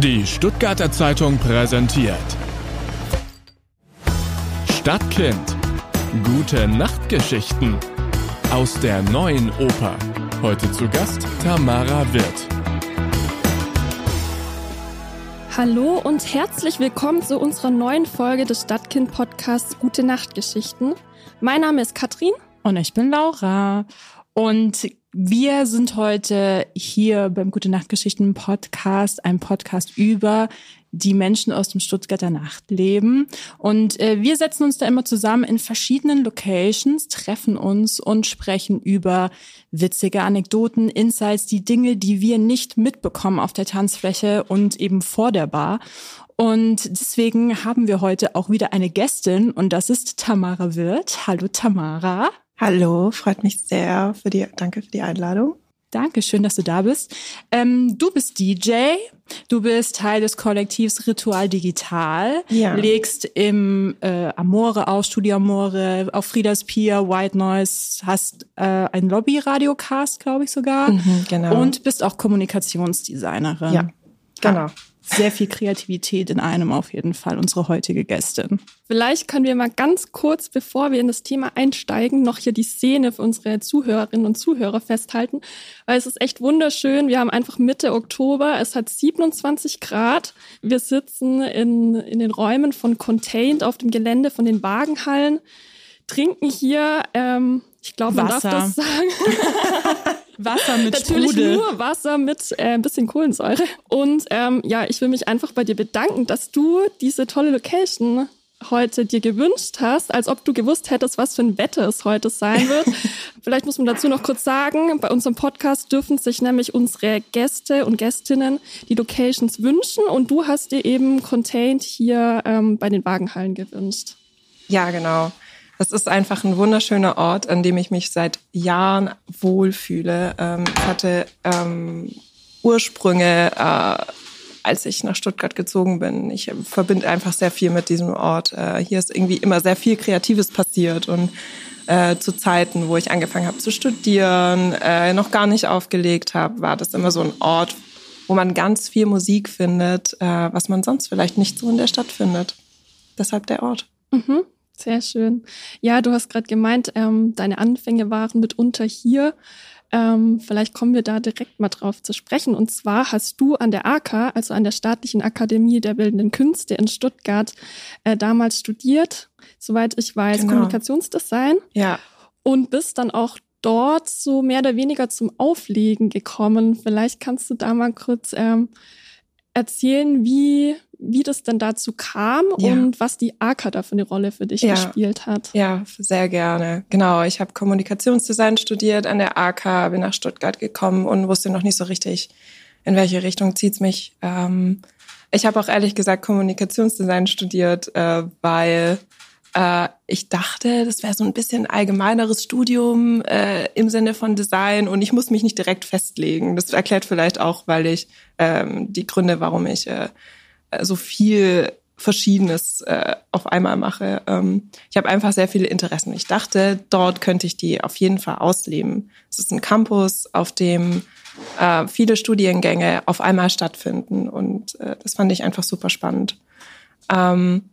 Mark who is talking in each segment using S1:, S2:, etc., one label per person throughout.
S1: Die Stuttgarter Zeitung präsentiert Stadtkind. Gute Nachtgeschichten aus der neuen Oper. Heute zu Gast Tamara Wirth.
S2: Hallo und herzlich willkommen zu unserer neuen Folge des Stadtkind Podcasts Gute Nachtgeschichten. Mein Name ist Katrin
S3: und ich bin Laura und wir sind heute hier beim Gute Nacht Geschichten Podcast, ein Podcast über die Menschen aus dem Stuttgarter Nachtleben. Und äh, wir setzen uns da immer zusammen in verschiedenen Locations, treffen uns und sprechen über witzige Anekdoten, Insights, die Dinge, die wir nicht mitbekommen auf der Tanzfläche und eben vor der Bar. Und deswegen haben wir heute auch wieder eine Gästin und das ist Tamara Wirth. Hallo Tamara.
S4: Hallo, freut mich sehr für die, danke für die Einladung.
S3: Danke, schön, dass du da bist. Ähm, du bist DJ, du bist Teil des Kollektivs Ritual Digital, ja. legst im äh, Amore aus, Studio Amore, auf Friedas Pier, White Noise, hast äh, ein Lobby-Radiocast, glaube ich sogar. Mhm, genau. Und bist auch Kommunikationsdesignerin.
S4: Ja, genau
S3: sehr viel Kreativität in einem auf jeden Fall, unsere heutige Gästin.
S2: Vielleicht können wir mal ganz kurz, bevor wir in das Thema einsteigen, noch hier die Szene für unsere Zuhörerinnen und Zuhörer festhalten, weil es ist echt wunderschön. Wir haben einfach Mitte Oktober, es hat 27 Grad. Wir sitzen in, in den Räumen von Contained auf dem Gelände von den Wagenhallen, trinken hier, ähm, ich glaube, man Wasser. darf das sagen.
S3: Wasser mit
S2: Natürlich
S3: Sprudel.
S2: nur Wasser mit äh, ein bisschen Kohlensäure. Und ähm, ja, ich will mich einfach bei dir bedanken, dass du diese tolle Location heute dir gewünscht hast, als ob du gewusst hättest, was für ein Wetter es heute sein wird. Vielleicht muss man dazu noch kurz sagen, bei unserem Podcast dürfen sich nämlich unsere Gäste und Gästinnen die Locations wünschen und du hast dir eben Contained hier ähm, bei den Wagenhallen gewünscht.
S4: Ja, genau. Das ist einfach ein wunderschöner Ort, an dem ich mich seit Jahren wohlfühle. Ähm, ich hatte ähm, Ursprünge, äh, als ich nach Stuttgart gezogen bin. Ich verbinde einfach sehr viel mit diesem Ort. Äh, hier ist irgendwie immer sehr viel Kreatives passiert und äh, zu Zeiten, wo ich angefangen habe zu studieren, äh, noch gar nicht aufgelegt habe, war das immer so ein Ort, wo man ganz viel Musik findet, äh, was man sonst vielleicht nicht so in der Stadt findet. Deshalb der Ort.
S2: Mhm. Sehr schön. Ja, du hast gerade gemeint, ähm, deine Anfänge waren mitunter hier. Ähm, vielleicht kommen wir da direkt mal drauf zu sprechen. Und zwar hast du an der AK, also an der Staatlichen Akademie der Bildenden Künste in Stuttgart, äh, damals studiert, soweit ich weiß, genau. Kommunikationsdesign.
S4: Ja.
S2: Und bist dann auch dort so mehr oder weniger zum Auflegen gekommen. Vielleicht kannst du da mal kurz ähm, erzählen, wie, wie das denn dazu kam ja. und was die AK da für eine Rolle für dich ja. gespielt hat.
S4: Ja, sehr gerne. Genau, ich habe Kommunikationsdesign studiert an der AK, bin nach Stuttgart gekommen und wusste noch nicht so richtig, in welche Richtung zieht's mich. Ähm, ich habe auch ehrlich gesagt Kommunikationsdesign studiert, äh, weil äh, ich dachte, das wäre so ein bisschen allgemeineres Studium äh, im Sinne von Design und ich muss mich nicht direkt festlegen. Das erklärt vielleicht auch, weil ich ähm, die Gründe, warum ich äh, so viel Verschiedenes äh, auf einmal mache. Ähm, ich habe einfach sehr viele Interessen. Ich dachte, dort könnte ich die auf jeden Fall ausleben. Es ist ein Campus, auf dem äh, viele Studiengänge auf einmal stattfinden und äh, das fand ich einfach super spannend. Ähm,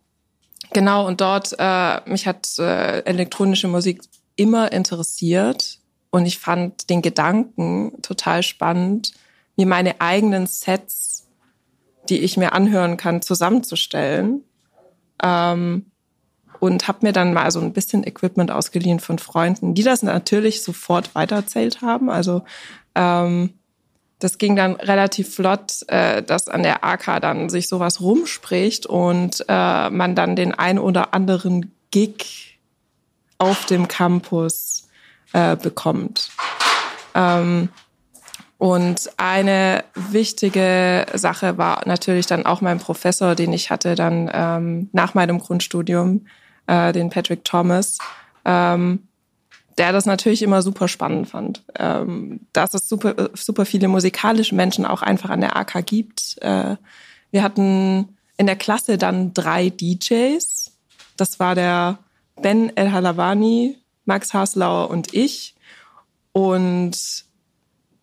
S4: Genau, und dort, äh, mich hat äh, elektronische Musik immer interessiert und ich fand den Gedanken total spannend, mir meine eigenen Sets, die ich mir anhören kann, zusammenzustellen. Ähm, und habe mir dann mal so ein bisschen Equipment ausgeliehen von Freunden, die das natürlich sofort weitererzählt haben. Also ähm, das ging dann relativ flott, äh, dass an der AK dann sich sowas rumspricht und äh, man dann den ein oder anderen Gig auf dem Campus äh, bekommt. Ähm, und eine wichtige Sache war natürlich dann auch mein Professor, den ich hatte dann ähm, nach meinem Grundstudium, äh, den Patrick Thomas. Ähm, der das natürlich immer super spannend fand. Ähm, dass es super, super viele musikalische Menschen auch einfach an der AK gibt. Äh, wir hatten in der Klasse dann drei DJs. Das war der Ben El Halavani, Max Haslauer und ich. Und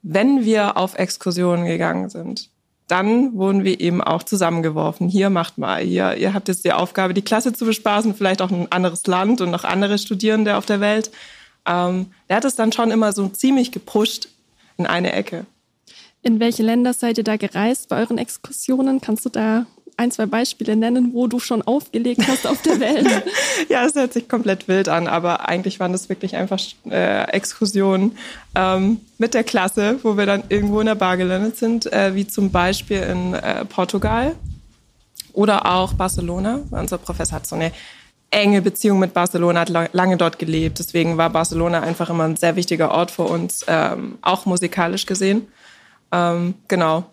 S4: wenn wir auf Exkursionen gegangen sind, dann wurden wir eben auch zusammengeworfen. Hier macht mal, hier, ihr habt jetzt die Aufgabe, die Klasse zu bespaßen, vielleicht auch ein anderes Land und noch andere Studierende auf der Welt. Ähm, der hat es dann schon immer so ziemlich gepusht in eine Ecke.
S2: In welche Länder seid ihr da gereist bei euren Exkursionen? Kannst du da ein, zwei Beispiele nennen, wo du schon aufgelegt hast auf der Welt?
S4: ja, es hört sich komplett wild an, aber eigentlich waren das wirklich einfach äh, Exkursionen ähm, mit der Klasse, wo wir dann irgendwo in der Bar gelandet sind, äh, wie zum Beispiel in äh, Portugal oder auch Barcelona. Unser Professor hat so eine enge Beziehung mit Barcelona, hat lange dort gelebt. Deswegen war Barcelona einfach immer ein sehr wichtiger Ort für uns, ähm, auch musikalisch gesehen. Ähm, genau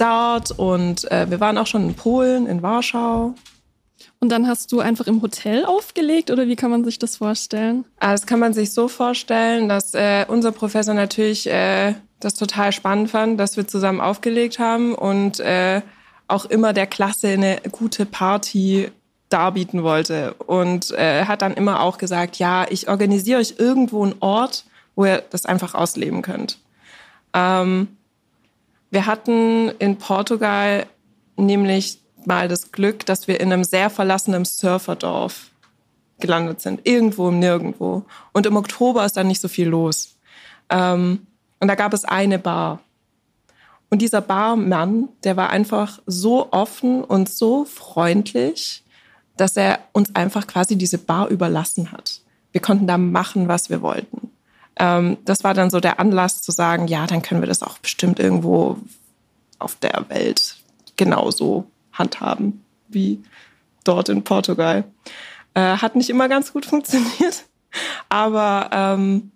S4: dort und äh, wir waren auch schon in Polen, in Warschau.
S2: Und dann hast du einfach im Hotel aufgelegt oder wie kann man sich das vorstellen?
S4: Ah, das kann man sich so vorstellen, dass äh, unser Professor natürlich äh, das total spannend fand, dass wir zusammen aufgelegt haben und äh, auch immer der Klasse eine gute Party darbieten wollte. Und äh, hat dann immer auch gesagt, ja, ich organisiere euch irgendwo einen Ort, wo ihr das einfach ausleben könnt. Ähm, wir hatten in Portugal nämlich mal das Glück, dass wir in einem sehr verlassenen Surferdorf gelandet sind. Irgendwo im Nirgendwo. Und im Oktober ist dann nicht so viel los. Ähm, und da gab es eine Bar. Und dieser Barmann, der war einfach so offen und so freundlich, dass er uns einfach quasi diese Bar überlassen hat. Wir konnten da machen, was wir wollten ähm, das war dann so der Anlass zu sagen, ja, dann können wir das auch bestimmt irgendwo auf der Welt genauso handhaben wie dort in Portugal. Äh, hat nicht immer ganz gut funktioniert, aber ähm,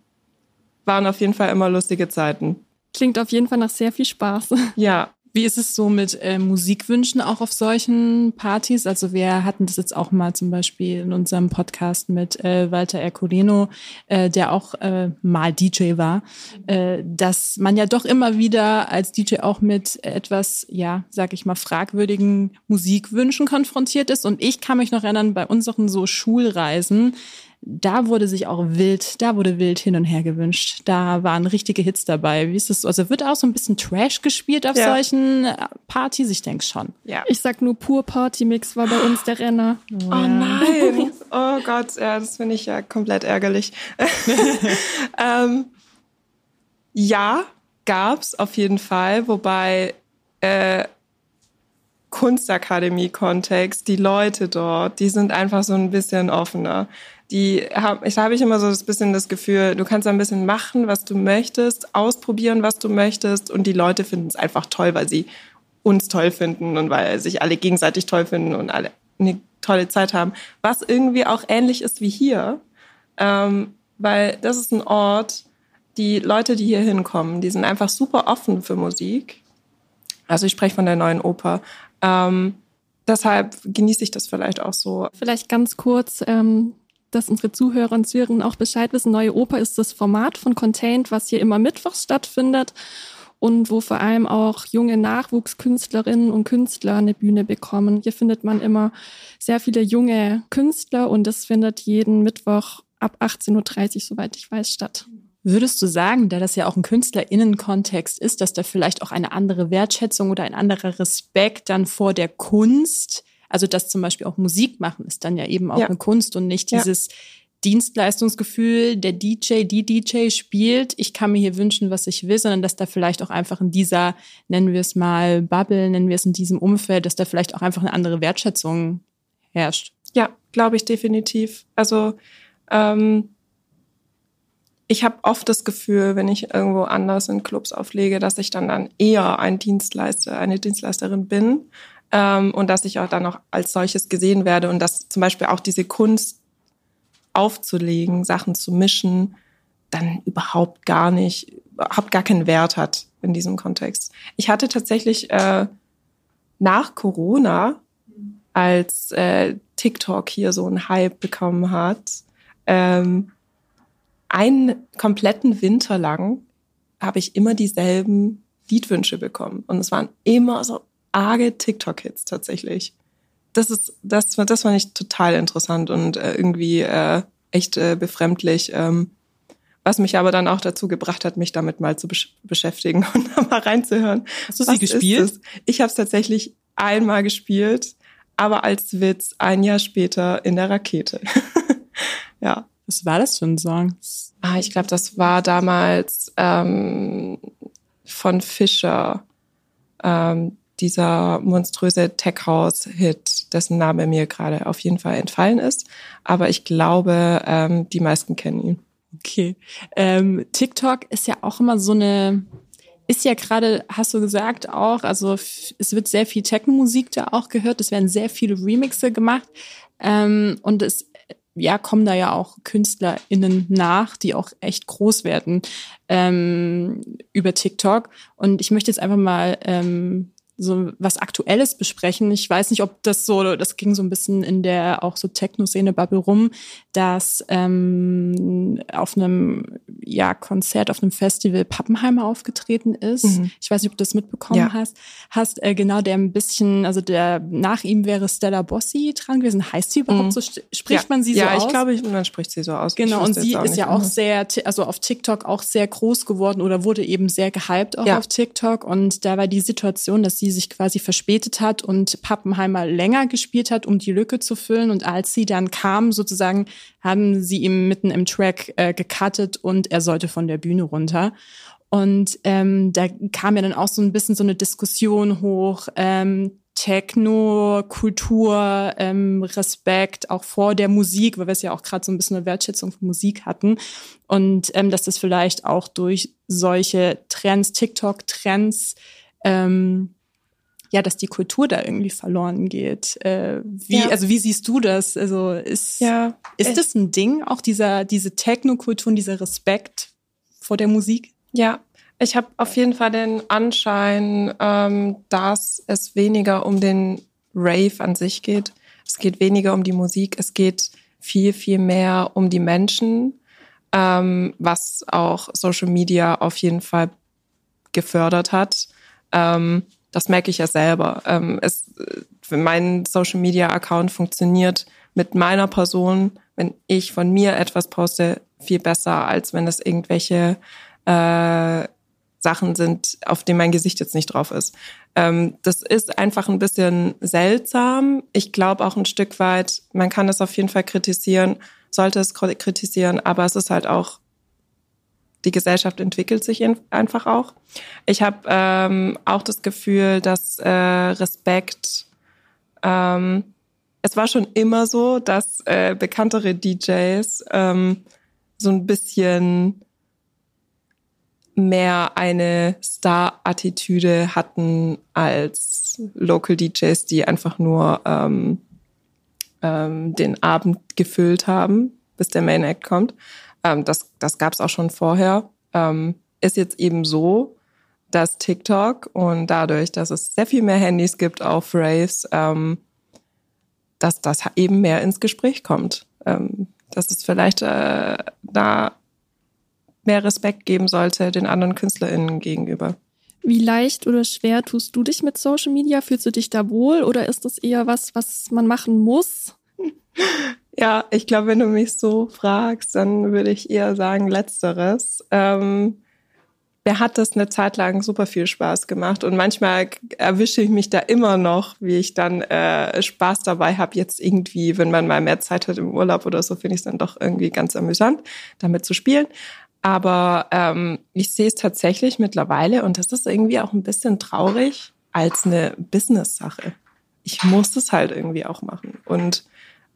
S4: waren auf jeden Fall immer lustige Zeiten.
S2: Klingt auf jeden Fall nach sehr viel Spaß.
S4: Ja,
S3: wie ist es so mit äh, Musikwünschen auch auf solchen Partys? Also wir hatten das jetzt auch mal zum Beispiel in unserem Podcast mit äh, Walter Ercoleno, äh, der auch äh, mal DJ war, äh, dass man ja doch immer wieder als DJ auch mit etwas, ja, sag ich mal, fragwürdigen Musikwünschen konfrontiert ist. Und ich kann mich noch erinnern, bei unseren so Schulreisen, da wurde sich auch wild, da wurde wild hin und her gewünscht. Da waren richtige Hits dabei. Wie ist das? Also wird auch so ein bisschen Trash gespielt auf ja. solchen äh, Partys? Ich denke schon.
S2: Ja. Ich sag nur pur Partymix war bei uns der Renner.
S4: Oh nein. Oh Gott, ja, das finde ich ja komplett ärgerlich. ähm, ja, gab's auf jeden Fall, wobei äh, Kunstakademie-Kontext, die Leute dort, die sind einfach so ein bisschen offener die hab, ich habe ich immer so ein bisschen das Gefühl, du kannst ein bisschen machen, was du möchtest, ausprobieren, was du möchtest und die Leute finden es einfach toll, weil sie uns toll finden und weil sich alle gegenseitig toll finden und alle eine tolle Zeit haben. Was irgendwie auch ähnlich ist wie hier, ähm, weil das ist ein Ort, die Leute, die hier hinkommen, die sind einfach super offen für Musik. Also ich spreche von der neuen Oper. Ähm, deshalb genieße ich das vielleicht auch so.
S2: Vielleicht ganz kurz, ähm, dass unsere Zuhörer und Zuhörerinnen auch Bescheid wissen. Neue Oper ist das Format von Contained, was hier immer mittwochs stattfindet und wo vor allem auch junge Nachwuchskünstlerinnen und Künstler eine Bühne bekommen. Hier findet man immer sehr viele junge Künstler und das findet jeden Mittwoch ab 18.30 Uhr, soweit ich weiß, statt.
S3: Würdest du sagen, da das ja auch ein KünstlerInnen-Kontext ist, dass da vielleicht auch eine andere Wertschätzung oder ein anderer Respekt dann vor der Kunst also dass zum Beispiel auch Musik machen ist dann ja eben auch ja. eine Kunst und nicht dieses ja. Dienstleistungsgefühl, der DJ, die DJ spielt, ich kann mir hier wünschen, was ich will, sondern dass da vielleicht auch einfach in dieser, nennen wir es mal Bubble, nennen wir es in diesem Umfeld, dass da vielleicht auch einfach eine andere Wertschätzung herrscht.
S4: Ja, glaube ich definitiv. Also ähm, ich habe oft das Gefühl, wenn ich irgendwo anders in Clubs auflege, dass ich dann dann eher ein Dienstleister, eine Dienstleisterin bin ähm, und dass ich auch dann auch als solches gesehen werde und dass zum Beispiel auch diese Kunst aufzulegen, Sachen zu mischen, dann überhaupt gar nicht, überhaupt gar keinen Wert hat in diesem Kontext. Ich hatte tatsächlich äh, nach Corona, als äh, TikTok hier so einen Hype bekommen hat, ähm, einen kompletten Winter lang habe ich immer dieselben Liedwünsche bekommen. Und es waren immer so arge TikTok-Hits tatsächlich. Das ist, das, das fand ich total interessant und äh, irgendwie äh, echt äh, befremdlich, ähm, Was mich aber dann auch dazu gebracht hat, mich damit mal zu besch beschäftigen und da mal reinzuhören.
S3: Hast du sie gespielt?
S4: Ich habe es tatsächlich einmal gespielt, aber als Witz ein Jahr später in der Rakete. ja.
S3: Was war das für ein Song?
S4: Ah, ich glaube, das war damals ähm, von Fischer, ähm, dieser monströse Tech House Hit, dessen Name mir gerade auf jeden Fall entfallen ist. Aber ich glaube, ähm, die meisten kennen ihn.
S3: Okay. Ähm, TikTok ist ja auch immer so eine, ist ja gerade, hast du gesagt, auch, also es wird sehr viel Techno-Musik da auch gehört, es werden sehr viele Remixe gemacht. Ähm, und es ja, kommen da ja auch KünstlerInnen nach, die auch echt groß werden ähm, über TikTok. Und ich möchte jetzt einfach mal ähm, so was Aktuelles besprechen. Ich weiß nicht, ob das so, das ging so ein bisschen in der auch so Techno-Szene-Bubble rum, dass ähm, auf einem ja, Konzert, auf einem Festival Pappenheimer aufgetreten ist. Mhm. Ich weiß nicht, ob du das mitbekommen ja. hast. Hast äh, genau der ein bisschen, also der nach ihm wäre Stella Bossi dran gewesen. Heißt sie überhaupt mhm. so? Spricht ja. man sie
S4: ja,
S3: so aus?
S4: Ja, ich glaube, man spricht sie so aus.
S3: Genau, und sie ist ja auch sehr, also auf TikTok auch sehr groß geworden oder wurde eben sehr gehypt auch auf TikTok. Und da war die Situation, dass sie sie sich quasi verspätet hat und Pappenheimer länger gespielt hat, um die Lücke zu füllen. Und als sie dann kam, sozusagen, haben sie ihm mitten im Track äh, gecuttet und er sollte von der Bühne runter. Und ähm, da kam ja dann auch so ein bisschen so eine Diskussion hoch. Ähm, Techno, Kultur, ähm, Respekt auch vor der Musik, weil wir es ja auch gerade so ein bisschen eine Wertschätzung für Musik hatten. Und ähm, dass das vielleicht auch durch solche Trends, TikTok-Trends, ähm, ja, dass die Kultur da irgendwie verloren geht. Äh, wie, ja. also wie siehst du das? Also ist, ja, ist das ein Ding, auch dieser, diese Technokultur und dieser Respekt vor der Musik?
S4: Ja, ich habe auf jeden Fall den Anschein, ähm, dass es weniger um den Rave an sich geht. Es geht weniger um die Musik, es geht viel, viel mehr um die Menschen, ähm, was auch Social Media auf jeden Fall gefördert hat. Ähm, das merke ich ja selber. Ähm, es, mein Social Media Account funktioniert mit meiner Person, wenn ich von mir etwas poste, viel besser, als wenn es irgendwelche äh, Sachen sind, auf denen mein Gesicht jetzt nicht drauf ist. Ähm, das ist einfach ein bisschen seltsam. Ich glaube auch ein Stück weit, man kann das auf jeden Fall kritisieren, sollte es kritisieren, aber es ist halt auch die Gesellschaft entwickelt sich einfach auch. Ich habe ähm, auch das Gefühl, dass äh, Respekt, ähm, es war schon immer so, dass äh, bekanntere DJs ähm, so ein bisschen mehr eine Star-Attitüde hatten als Local DJs, die einfach nur ähm, ähm, den Abend gefüllt haben, bis der Main Act kommt. Ähm, das das gab es auch schon vorher. Ähm, ist jetzt eben so, dass TikTok und dadurch, dass es sehr viel mehr Handys gibt auf Raves, ähm, dass das eben mehr ins Gespräch kommt. Ähm, dass es vielleicht äh, da mehr Respekt geben sollte den anderen KünstlerInnen gegenüber.
S2: Wie leicht oder schwer tust du dich mit Social Media? Fühlst du dich da wohl oder ist das eher was, was man machen muss?
S4: Ja, ich glaube, wenn du mich so fragst, dann würde ich eher sagen Letzteres. Ähm, mir hat das eine Zeit lang super viel Spaß gemacht und manchmal erwische ich mich da immer noch, wie ich dann äh, Spaß dabei habe. Jetzt irgendwie, wenn man mal mehr Zeit hat im Urlaub oder so, finde ich es dann doch irgendwie ganz amüsant, damit zu spielen. Aber ähm, ich sehe es tatsächlich mittlerweile und das ist irgendwie auch ein bisschen traurig als eine Business-Sache. Ich muss es halt irgendwie auch machen und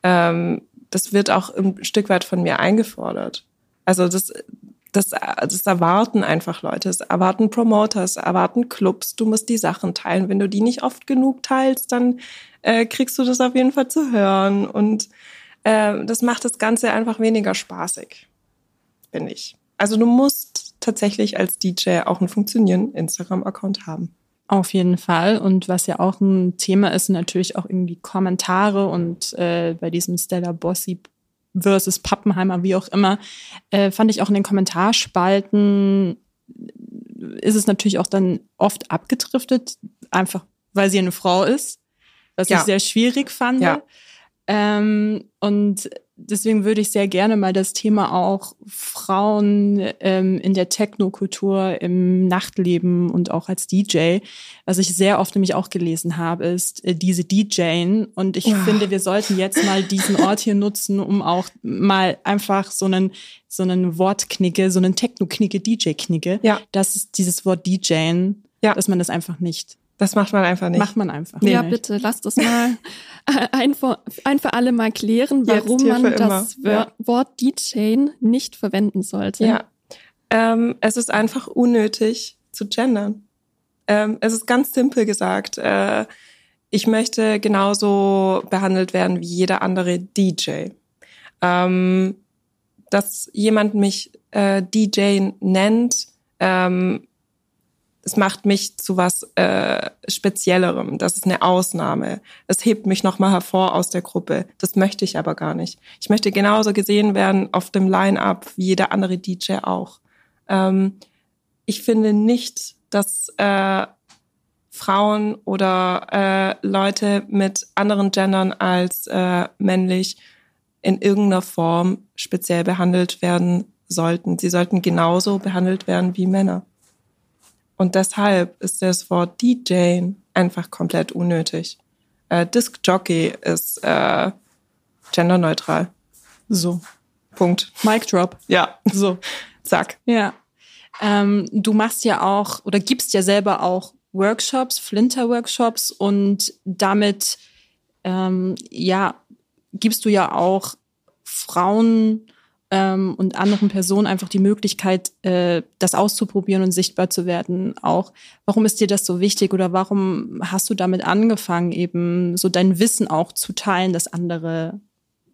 S4: ähm, das wird auch ein Stück weit von mir eingefordert. Also das, das, das erwarten einfach Leute, das erwarten Promoters, erwarten Clubs. Du musst die Sachen teilen. Wenn du die nicht oft genug teilst, dann äh, kriegst du das auf jeden Fall zu hören. Und äh, das macht das Ganze einfach weniger spaßig, finde ich. Also du musst tatsächlich als DJ auch einen funktionierenden Instagram-Account haben.
S3: Auf jeden Fall. Und was ja auch ein Thema ist, natürlich auch irgendwie Kommentare und äh, bei diesem Stella Bossi versus Pappenheimer, wie auch immer, äh, fand ich auch in den Kommentarspalten ist es natürlich auch dann oft abgedriftet, einfach weil sie eine Frau ist, was ja. ich sehr schwierig fand. Ja. Ähm, und deswegen würde ich sehr gerne mal das Thema auch Frauen ähm, in der Technokultur, im Nachtleben und auch als DJ, was ich sehr oft nämlich auch gelesen habe, ist äh, diese DJing. Und ich ja. finde, wir sollten jetzt mal diesen Ort hier nutzen, um auch mal einfach so einen so einen Wortknicke, so einen Techno-Knicke, DJ-Knicke,
S4: ja.
S3: das ist dieses Wort DJing, ja. dass man das einfach nicht
S4: das macht man einfach nicht.
S3: Macht man einfach.
S2: Nee, ja, nicht. bitte, lasst das mal ein für, ein für alle mal klären, warum man das ja. Wort D-Chain nicht verwenden sollte.
S4: Ja, ähm, es ist einfach unnötig zu gendern. Ähm, es ist ganz simpel gesagt. Äh, ich möchte genauso behandelt werden wie jeder andere DJ. Ähm, dass jemand mich äh, DJ nennt, ähm, es macht mich zu was äh, Speziellerem. Das ist eine Ausnahme. Es hebt mich nochmal hervor aus der Gruppe. Das möchte ich aber gar nicht. Ich möchte genauso gesehen werden auf dem Line-up wie jeder andere DJ auch. Ähm, ich finde nicht, dass äh, Frauen oder äh, Leute mit anderen Gendern als äh, männlich in irgendeiner Form speziell behandelt werden sollten. Sie sollten genauso behandelt werden wie Männer. Und deshalb ist das Wort DJ einfach komplett unnötig. Äh, Disc Jockey ist äh, genderneutral.
S3: So.
S4: Punkt.
S3: Mic drop.
S4: Ja. So. Zack.
S3: Ja. Ähm, du machst ja auch oder gibst ja selber auch Workshops, Flinter-Workshops und damit ähm, ja gibst du ja auch Frauen ähm, und anderen Personen einfach die Möglichkeit, äh, das auszuprobieren und sichtbar zu werden. Auch warum ist dir das so wichtig oder warum hast du damit angefangen, eben so dein Wissen auch zu teilen, dass andere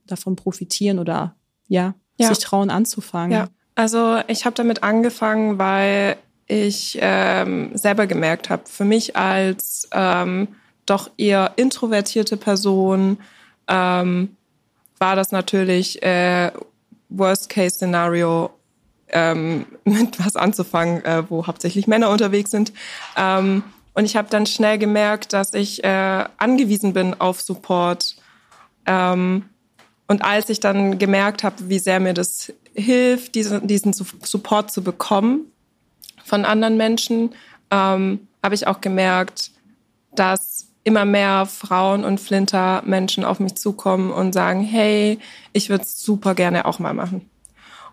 S3: davon profitieren oder ja, ja. sich trauen anzufangen?
S4: Ja, also ich habe damit angefangen, weil ich ähm, selber gemerkt habe, für mich als ähm, doch eher introvertierte Person ähm, war das natürlich äh, Worst-Case-Szenario ähm, mit was anzufangen, äh, wo hauptsächlich Männer unterwegs sind. Ähm, und ich habe dann schnell gemerkt, dass ich äh, angewiesen bin auf Support. Ähm, und als ich dann gemerkt habe, wie sehr mir das hilft, diesen, diesen Support zu bekommen von anderen Menschen, ähm, habe ich auch gemerkt, dass immer mehr Frauen und Flinter-Menschen auf mich zukommen und sagen, hey, ich würde es super gerne auch mal machen.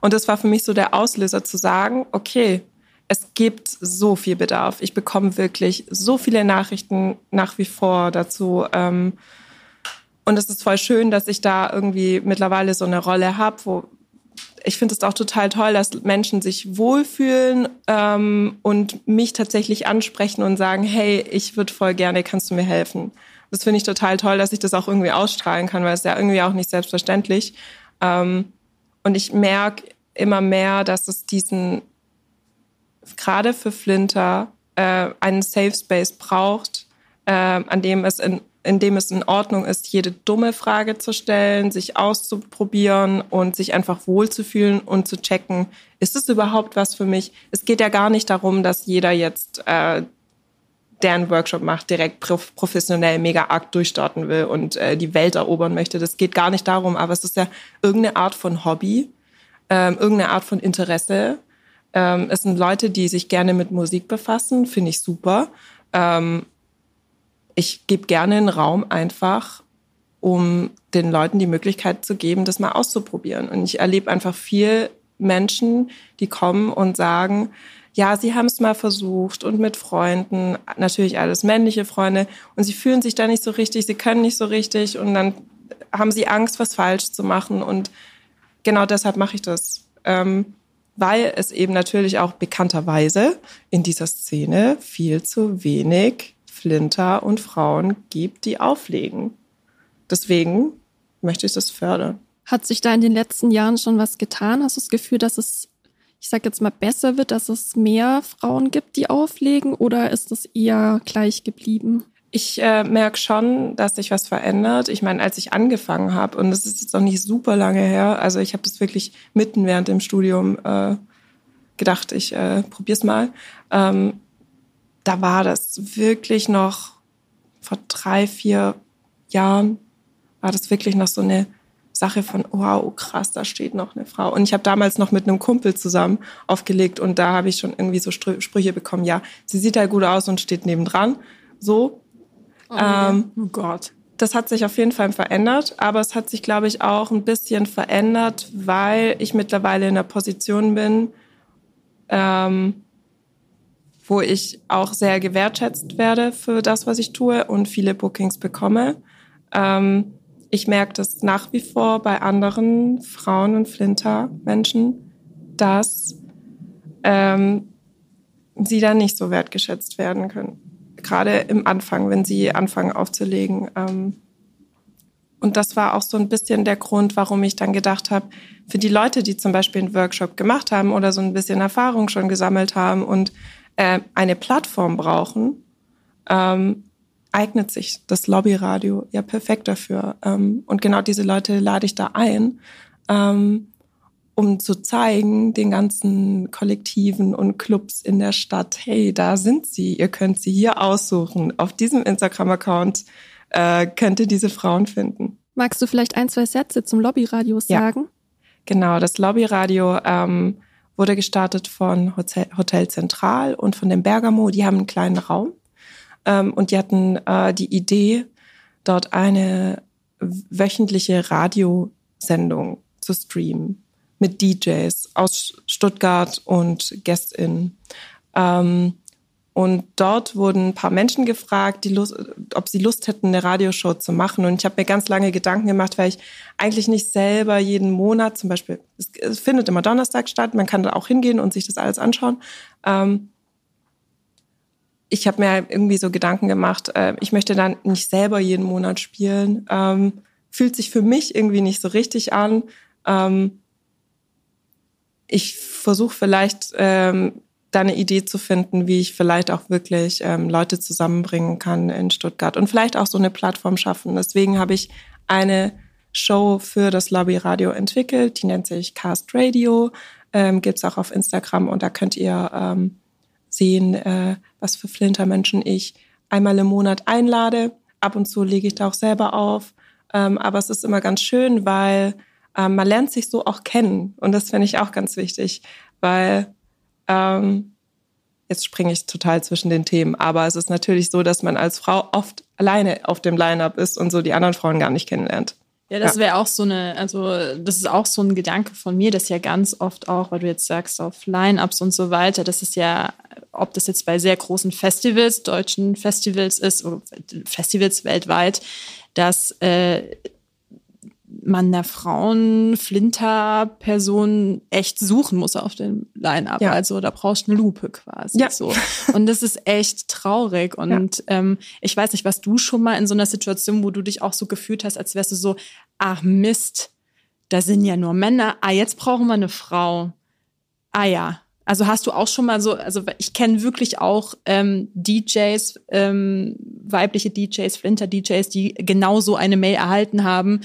S4: Und das war für mich so der Auslöser zu sagen, okay, es gibt so viel Bedarf. Ich bekomme wirklich so viele Nachrichten nach wie vor dazu. Ähm, und es ist voll schön, dass ich da irgendwie mittlerweile so eine Rolle habe, wo ich finde es auch total toll, dass Menschen sich wohlfühlen ähm, und mich tatsächlich ansprechen und sagen, hey, ich würde voll gerne, kannst du mir helfen? Das finde ich total toll, dass ich das auch irgendwie ausstrahlen kann, weil es ja irgendwie auch nicht selbstverständlich. Ähm, und ich merke immer mehr, dass es diesen, gerade für Flinter, äh, einen Safe Space braucht, äh, an dem es in in dem es in Ordnung ist, jede dumme Frage zu stellen, sich auszuprobieren und sich einfach wohlzufühlen und zu checken, ist es überhaupt was für mich? Es geht ja gar nicht darum, dass jeder jetzt, äh, der einen Workshop macht, direkt professionell mega arg durchstarten will und äh, die Welt erobern möchte. Das geht gar nicht darum, aber es ist ja irgendeine Art von Hobby, ähm, irgendeine Art von Interesse. Ähm, es sind Leute, die sich gerne mit Musik befassen, finde ich super. Ähm, ich gebe gerne einen Raum einfach, um den Leuten die Möglichkeit zu geben, das mal auszuprobieren. Und ich erlebe einfach viel Menschen, die kommen und sagen, ja, sie haben es mal versucht und mit Freunden, natürlich alles männliche Freunde, und sie fühlen sich da nicht so richtig, sie können nicht so richtig und dann haben sie Angst, was falsch zu machen. Und genau deshalb mache ich das. Ähm, weil es eben natürlich auch bekannterweise in dieser Szene viel zu wenig Flinter und Frauen gibt, die auflegen. Deswegen möchte ich das fördern.
S2: Hat sich da in den letzten Jahren schon was getan? Hast du das Gefühl, dass es, ich sag jetzt mal, besser wird, dass es mehr Frauen gibt, die auflegen, oder ist es eher gleich geblieben?
S4: Ich äh, merke schon, dass sich was verändert. Ich meine, als ich angefangen habe, und das ist jetzt noch nicht super lange her, also ich habe das wirklich mitten während dem Studium äh, gedacht, ich äh, probier's mal. Ähm, da war das wirklich noch vor drei, vier Jahren, war das wirklich noch so eine Sache von, wow, krass, da steht noch eine Frau. Und ich habe damals noch mit einem Kumpel zusammen aufgelegt und da habe ich schon irgendwie so Sprüche bekommen, ja, sie sieht halt gut aus und steht nebendran. So.
S3: Oh, ähm, oh Gott.
S4: Das hat sich auf jeden Fall verändert, aber es hat sich, glaube ich, auch ein bisschen verändert, weil ich mittlerweile in der Position bin, ähm, wo ich auch sehr gewertschätzt werde für das, was ich tue und viele Bookings bekomme. Ähm, ich merke das nach wie vor bei anderen Frauen und Flinter-Menschen, dass ähm, sie dann nicht so wertgeschätzt werden können. Gerade im Anfang, wenn sie anfangen aufzulegen. Ähm, und das war auch so ein bisschen der Grund, warum ich dann gedacht habe, für die Leute, die zum Beispiel einen Workshop gemacht haben oder so ein bisschen Erfahrung schon gesammelt haben und äh, eine Plattform brauchen, ähm, eignet sich das Lobbyradio ja perfekt dafür. Ähm, und genau diese Leute lade ich da ein, ähm, um zu zeigen den ganzen Kollektiven und Clubs in der Stadt, hey, da sind sie, ihr könnt sie hier aussuchen. Auf diesem Instagram-Account äh, könnt ihr diese Frauen finden.
S2: Magst du vielleicht ein, zwei Sätze zum Lobbyradio sagen? Ja.
S4: Genau, das Lobbyradio ähm, wurde gestartet von Hotel, Hotel Zentral und von dem Bergamo. Die haben einen kleinen Raum ähm, und die hatten äh, die Idee, dort eine wöchentliche Radiosendung zu streamen mit DJs aus Stuttgart und GästInnen. Ähm, und dort wurden ein paar Menschen gefragt, Lust, ob sie Lust hätten, eine Radioshow zu machen. Und ich habe mir ganz lange Gedanken gemacht, weil ich eigentlich nicht selber jeden Monat, zum Beispiel, es, es findet immer Donnerstag statt, man kann da auch hingehen und sich das alles anschauen. Ähm, ich habe mir irgendwie so Gedanken gemacht, äh, ich möchte dann nicht selber jeden Monat spielen. Ähm, fühlt sich für mich irgendwie nicht so richtig an. Ähm, ich versuche vielleicht ähm, da eine Idee zu finden, wie ich vielleicht auch wirklich ähm, Leute zusammenbringen kann in Stuttgart und vielleicht auch so eine Plattform schaffen. Deswegen habe ich eine Show für das Lobbyradio entwickelt, die nennt sich Cast Radio, ähm, gibt auch auf Instagram und da könnt ihr ähm, sehen, äh, was für Flintermenschen ich einmal im Monat einlade. Ab und zu lege ich da auch selber auf. Ähm, aber es ist immer ganz schön, weil ähm, man lernt sich so auch kennen. Und das finde ich auch ganz wichtig, weil ähm, jetzt springe ich total zwischen den Themen. Aber es ist natürlich so, dass man als Frau oft alleine auf dem Line-up ist und so die anderen Frauen gar nicht kennenlernt.
S3: Ja, das wäre auch so eine, also das ist auch so ein Gedanke von mir, das ja ganz oft auch, weil du jetzt sagst, auf Line-Ups und so weiter, das ist ja, ob das jetzt bei sehr großen Festivals, deutschen Festivals ist, oder Festivals weltweit, dass äh, man der Frauen, Flinter-Person echt suchen muss auf dem Line-Up. Ja. Also da brauchst du eine Lupe quasi. Ja. So. Und das ist echt traurig. Und ja. ähm, ich weiß nicht, was du schon mal in so einer Situation, wo du dich auch so gefühlt hast, als wärst du so, ach Mist, da sind ja nur Männer. Ah, jetzt brauchen wir eine Frau. Ah ja. Also hast du auch schon mal so, also ich kenne wirklich auch ähm, DJs, ähm, weibliche DJs, Flinter-DJs, die genau so eine Mail erhalten haben,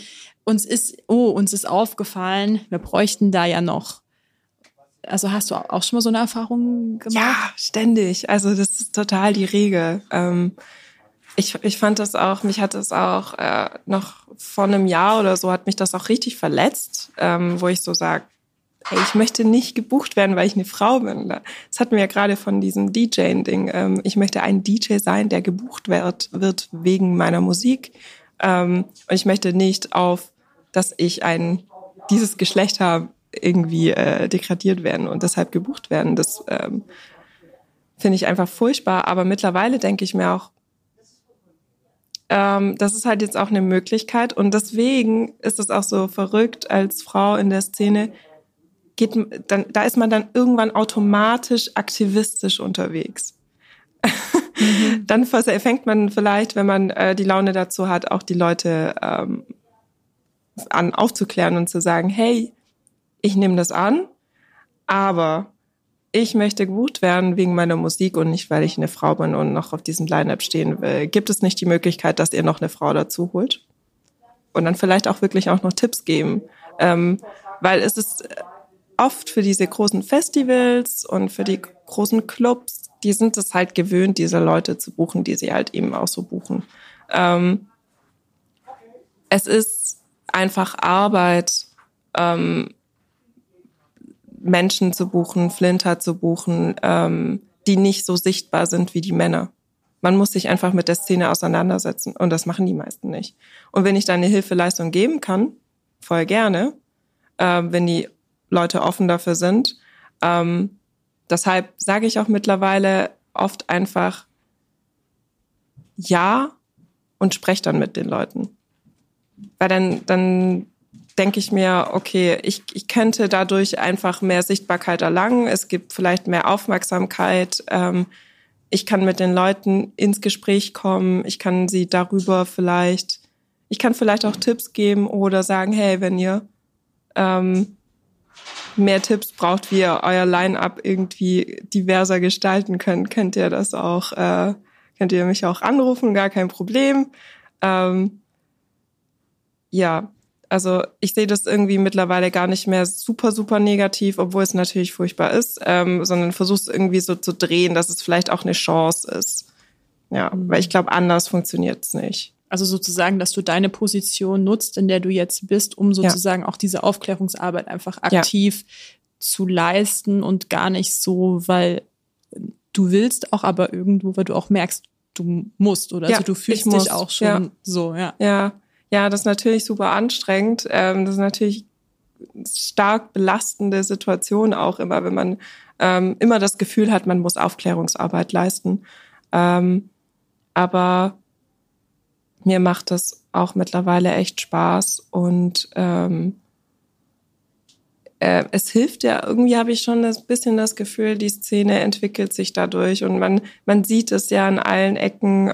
S3: uns ist, oh, uns ist aufgefallen, wir bräuchten da ja noch. Also hast du auch schon mal so eine Erfahrung gemacht?
S4: Ja, ständig. Also das ist total die Regel. Ähm, ich, ich fand das auch, mich hat das auch äh, noch vor einem Jahr oder so, hat mich das auch richtig verletzt, ähm, wo ich so sage, hey, ich möchte nicht gebucht werden, weil ich eine Frau bin. Das hatten wir ja gerade von diesem DJing-Ding. Ähm, ich möchte ein DJ sein, der gebucht wird, wird wegen meiner Musik. Ähm, und ich möchte nicht auf dass ich ein dieses Geschlecht habe, irgendwie äh, degradiert werden und deshalb gebucht werden. Das ähm, finde ich einfach furchtbar. Aber mittlerweile denke ich mir auch, ähm, das ist halt jetzt auch eine Möglichkeit. Und deswegen ist es auch so verrückt als Frau in der Szene. Geht, dann, da ist man dann irgendwann automatisch aktivistisch unterwegs. Mhm. dann fängt man vielleicht, wenn man äh, die Laune dazu hat, auch die Leute ähm, an aufzuklären und zu sagen, hey, ich nehme das an, aber ich möchte gebucht werden wegen meiner Musik und nicht, weil ich eine Frau bin und noch auf diesem Line-Up stehen will. Gibt es nicht die Möglichkeit, dass ihr noch eine Frau dazu holt? Und dann vielleicht auch wirklich auch noch Tipps geben. Ähm, weil es ist oft für diese großen Festivals und für die großen Clubs, die sind es halt gewöhnt, diese Leute zu buchen, die sie halt eben auch so buchen. Ähm, es ist einfach Arbeit, ähm, Menschen zu buchen, Flinter zu buchen, ähm, die nicht so sichtbar sind wie die Männer. Man muss sich einfach mit der Szene auseinandersetzen und das machen die meisten nicht. Und wenn ich da eine Hilfeleistung geben kann, voll gerne, äh, wenn die Leute offen dafür sind. Ähm, deshalb sage ich auch mittlerweile oft einfach ja und spreche dann mit den Leuten. Weil dann, dann denke ich mir, okay, ich, ich könnte dadurch einfach mehr Sichtbarkeit erlangen. Es gibt vielleicht mehr Aufmerksamkeit. Ähm, ich kann mit den Leuten ins Gespräch kommen. Ich kann sie darüber vielleicht, ich kann vielleicht auch Tipps geben oder sagen, hey, wenn ihr ähm, mehr Tipps braucht, wie ihr euer Line-up irgendwie diverser gestalten könnt, könnt ihr das auch, äh, könnt ihr mich auch anrufen, gar kein Problem. Ähm, ja, also ich sehe das irgendwie mittlerweile gar nicht mehr super, super negativ, obwohl es natürlich furchtbar ist, ähm, sondern versuche es irgendwie so zu drehen, dass es vielleicht auch eine Chance ist. Ja, mhm. weil ich glaube, anders funktioniert es nicht.
S3: Also sozusagen, dass du deine Position nutzt, in der du jetzt bist, um sozusagen ja. auch diese Aufklärungsarbeit einfach aktiv ja. zu leisten und gar nicht so, weil du willst auch, aber irgendwo, weil du auch merkst, du musst oder ja, also du fühlst dich auch schon so, ja.
S4: Ja, ja, das ist natürlich super anstrengend. Ähm, das ist natürlich stark belastende Situation auch immer, wenn man ähm, immer das Gefühl hat, man muss Aufklärungsarbeit leisten. Ähm, aber mir macht das auch mittlerweile echt Spaß und ähm, äh, es hilft ja, irgendwie habe ich schon ein bisschen das Gefühl, die Szene entwickelt sich dadurch und man, man sieht es ja an allen Ecken.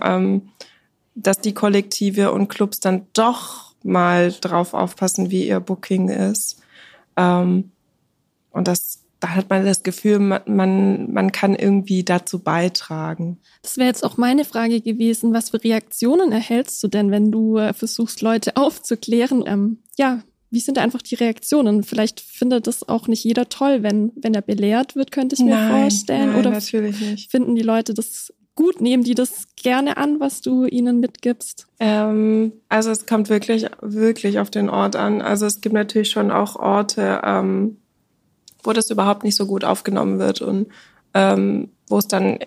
S4: Dass die Kollektive und Clubs dann doch mal drauf aufpassen, wie ihr Booking ist. Ähm, und das, da hat man das Gefühl, man, man, man kann irgendwie dazu beitragen.
S2: Das wäre jetzt auch meine Frage gewesen. Was für Reaktionen erhältst du denn, wenn du äh, versuchst, Leute aufzuklären? Ähm, ja, wie sind einfach die Reaktionen? Vielleicht findet das auch nicht jeder toll, wenn, wenn er belehrt wird, könnte ich mir nein, vorstellen.
S4: Nein,
S2: Oder
S4: natürlich nicht.
S2: finden die Leute das gut? Nehmen die das gerne an, was du ihnen mitgibst?
S4: Ähm, also es kommt wirklich, wirklich auf den Ort an. Also es gibt natürlich schon auch Orte, ähm, wo das überhaupt nicht so gut aufgenommen wird und ähm, wo es dann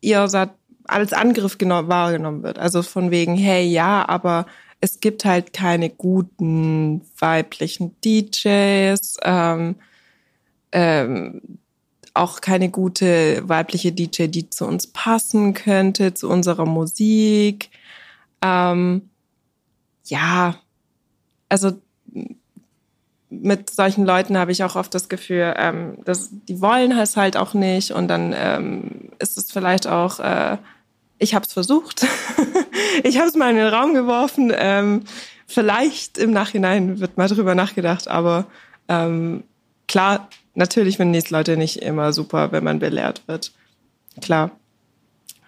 S4: eher als Angriff wahrgenommen wird. Also von wegen, hey, ja, aber es gibt halt keine guten weiblichen DJs. Ähm, ähm, auch keine gute weibliche DJ, die zu uns passen könnte, zu unserer Musik. Ähm, ja, also mit solchen Leuten habe ich auch oft das Gefühl, ähm, dass die wollen es halt auch nicht und dann ähm, ist es vielleicht auch, äh, ich habe es versucht, ich habe es mal in den Raum geworfen. Ähm, vielleicht im Nachhinein wird mal drüber nachgedacht, aber ähm, klar, natürlich finden die Leute nicht immer super, wenn man belehrt wird. Klar.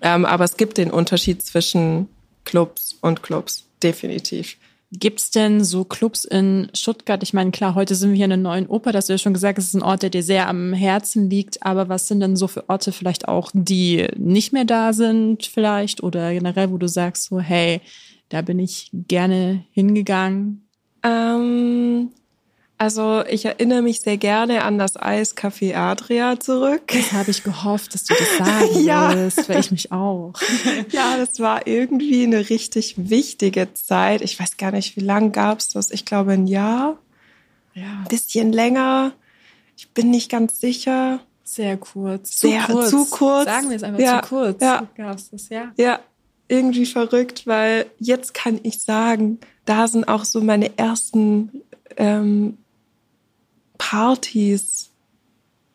S4: Ähm, aber es gibt den Unterschied zwischen Clubs und Clubs, definitiv.
S3: Gibt's denn so Clubs in Stuttgart? Ich meine, klar, heute sind wir hier in einer neuen Oper, das hast du ja schon gesagt, es ist ein Ort, der dir sehr am Herzen liegt. Aber was sind denn so für Orte vielleicht auch, die nicht mehr da sind vielleicht oder generell, wo du sagst so, hey, da bin ich gerne hingegangen?
S4: Ähm, also ich erinnere mich sehr gerne an das Eiscafé Adria zurück.
S3: Das habe ich gehofft, dass du das sagen ja. wirst, weil ich mich auch.
S4: ja, das war irgendwie eine richtig wichtige Zeit. Ich weiß gar nicht, wie lang gab's das? Ich glaube ein Jahr. Ja. Ein bisschen länger. Ich bin nicht ganz sicher.
S3: Sehr kurz.
S4: Zu sehr kurz. Zu kurz.
S3: Sagen wir es einfach ja. zu kurz.
S4: Ja. Gab's das, ja? Ja. Irgendwie verrückt, weil jetzt kann ich sagen, da sind auch so meine ersten ähm, Partys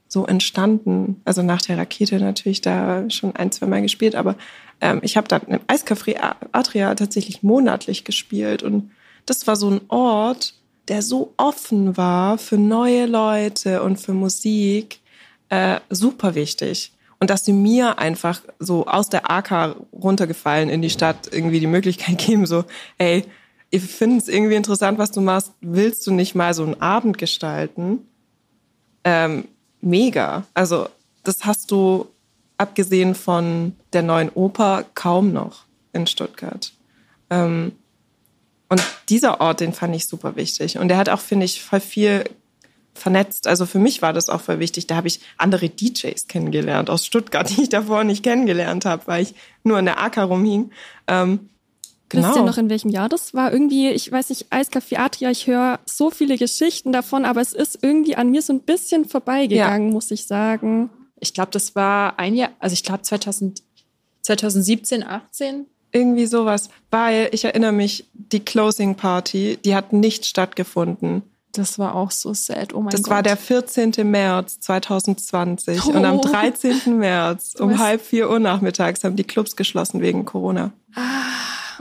S4: so entstanden. Also nach der Rakete natürlich da schon ein, zwei Mal gespielt, aber ähm, ich habe dann im Eiscafé Adria tatsächlich monatlich gespielt und das war so ein Ort, der so offen war für neue Leute und für Musik, äh, super wichtig. Und dass sie mir einfach so aus der AK runtergefallen in die Stadt irgendwie die Möglichkeit geben, so, ey, ich finde es irgendwie interessant, was du machst. Willst du nicht mal so einen Abend gestalten? Ähm, mega. Also das hast du abgesehen von der neuen Oper kaum noch in Stuttgart. Ähm, und dieser Ort, den fand ich super wichtig. Und der hat auch, finde ich, voll viel vernetzt. Also für mich war das auch voll wichtig. Da habe ich andere DJs kennengelernt aus Stuttgart, die ich davor nicht kennengelernt habe, weil ich nur in der AK rumhing. Ähm,
S2: Genau. Wisst ihr noch, in welchem Jahr das war? Irgendwie, ich weiß nicht, Eiscafé Adria, ich höre so viele Geschichten davon, aber es ist irgendwie an mir so ein bisschen vorbeigegangen, ja. muss ich sagen.
S3: Ich glaube, das war ein Jahr, also ich glaube 2000, 2017, 18.
S4: Irgendwie sowas, weil ich erinnere mich, die Closing Party, die hat nicht stattgefunden.
S3: Das war auch so sad. Oh mein
S4: das
S3: Gott.
S4: Das war der 14. März 2020. Oh. Und am 13. März um halb vier Uhr nachmittags haben die Clubs geschlossen wegen Corona.
S2: Ah,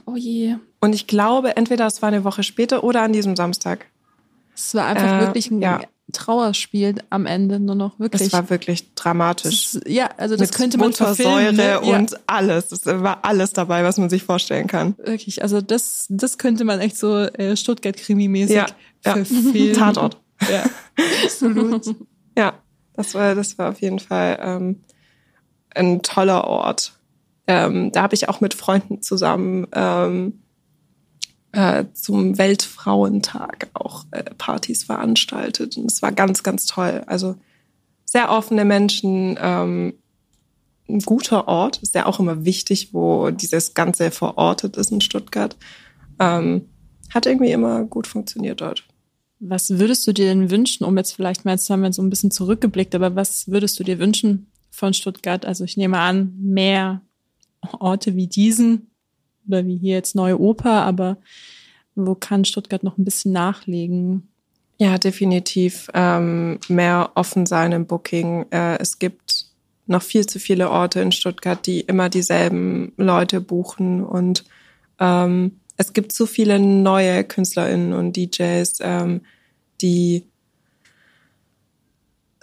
S2: oh je.
S4: Und ich glaube, entweder es war eine Woche später oder an diesem Samstag.
S3: Es war einfach äh, wirklich ein ja. Trauerspiel am Ende nur noch wirklich.
S4: Es war wirklich dramatisch.
S3: Das, ja, also das
S4: Mit
S3: könnte man verfilmen.
S4: Ne? und ja. alles. Es war alles dabei, was man sich vorstellen kann.
S3: Wirklich, also das, das könnte man echt so äh, Stuttgart-Krimi-mäßig ja, verfilmen.
S4: Tatort.
S3: Ja, absolut.
S4: ja, das war, das war auf jeden Fall ähm, ein toller Ort. Ähm, da habe ich auch mit Freunden zusammen ähm, äh, zum Weltfrauentag auch äh, Partys veranstaltet. Und es war ganz, ganz toll. Also sehr offene Menschen, ähm, ein guter Ort. Ist ja auch immer wichtig, wo dieses Ganze verortet ist in Stuttgart. Ähm, hat irgendwie immer gut funktioniert dort.
S3: Was würdest du dir denn wünschen, um jetzt vielleicht mal, jetzt haben wir so ein bisschen zurückgeblickt, aber was würdest du dir wünschen von Stuttgart? Also ich nehme an, mehr Orte wie diesen, oder wie hier jetzt Neue Oper, aber wo kann Stuttgart noch ein bisschen nachlegen?
S4: Ja, definitiv ähm, mehr offen sein im Booking. Äh, es gibt noch viel zu viele Orte in Stuttgart, die immer dieselben Leute buchen und ähm, es gibt so viele neue KünstlerInnen und DJs, ähm, die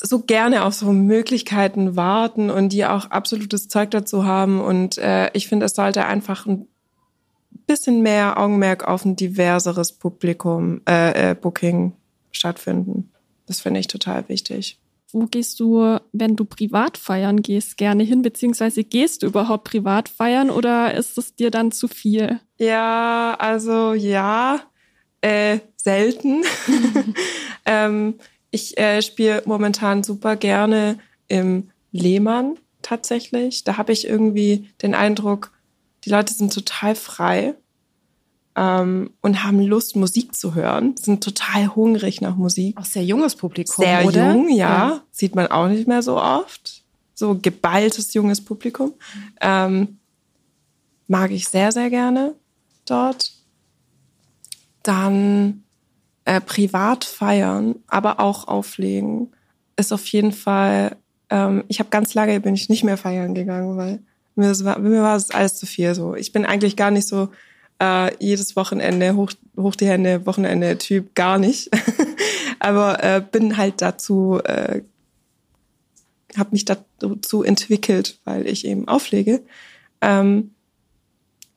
S4: so gerne auf so Möglichkeiten warten und die auch absolutes Zeug dazu haben. Und äh, ich finde, es sollte einfach ein bisschen mehr Augenmerk auf ein diverseres Publikum, äh, äh, Booking stattfinden. Das finde ich total wichtig.
S2: Wo gehst du, wenn du privat feiern gehst, gerne hin? Beziehungsweise gehst du überhaupt privat feiern oder ist es dir dann zu viel?
S4: Ja, also ja, äh, selten. ähm, ich äh, spiele momentan super gerne im Lehmann tatsächlich. Da habe ich irgendwie den Eindruck, die Leute sind total frei ähm, und haben Lust, Musik zu hören, sind total hungrig nach Musik.
S3: Auch sehr junges Publikum,
S4: Sehr
S3: oder?
S4: jung, ja. ja. Sieht man auch nicht mehr so oft. So geballtes junges Publikum. Ähm, mag ich sehr, sehr gerne dort. Dann äh, privat feiern, aber auch auflegen, ist auf jeden Fall, ähm, ich habe ganz lange bin ich nicht mehr feiern gegangen, weil mir, war, mir war es alles zu viel so. Ich bin eigentlich gar nicht so äh, jedes Wochenende hoch, hoch die Hände, Wochenende Typ, gar nicht. aber äh, bin halt dazu, äh, habe mich dazu entwickelt, weil ich eben auflege. Ähm,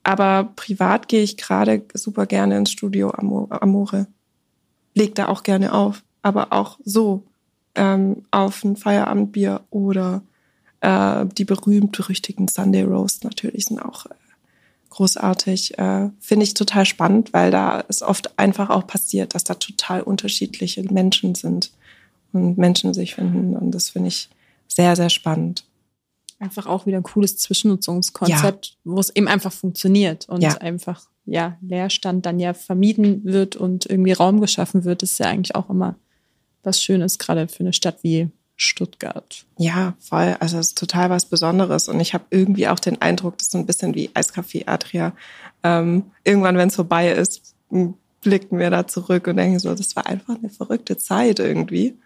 S4: aber privat gehe ich gerade super gerne ins Studio Amore legt da auch gerne auf, aber auch so ähm, auf ein Feierabendbier oder äh, die berühmt-berüchtigten Sunday Roast natürlich sind auch äh, großartig. Äh, Finde ich total spannend, weil da ist oft einfach auch passiert, dass da total unterschiedliche Menschen sind und Menschen sich finden. Und das finde ich sehr, sehr spannend.
S3: Einfach auch wieder ein cooles Zwischennutzungskonzept, ja. wo es eben einfach funktioniert und ja. einfach ja, Leerstand dann ja vermieden wird und irgendwie Raum geschaffen wird, ist ja eigentlich auch immer was Schönes, gerade für eine Stadt wie Stuttgart.
S4: Ja, voll. Also es ist total was Besonderes. Und ich habe irgendwie auch den Eindruck, das ist so ein bisschen wie Eiscafé Adria. Ähm, irgendwann, wenn es vorbei ist, blicken wir da zurück und denken so, das war einfach eine verrückte Zeit irgendwie.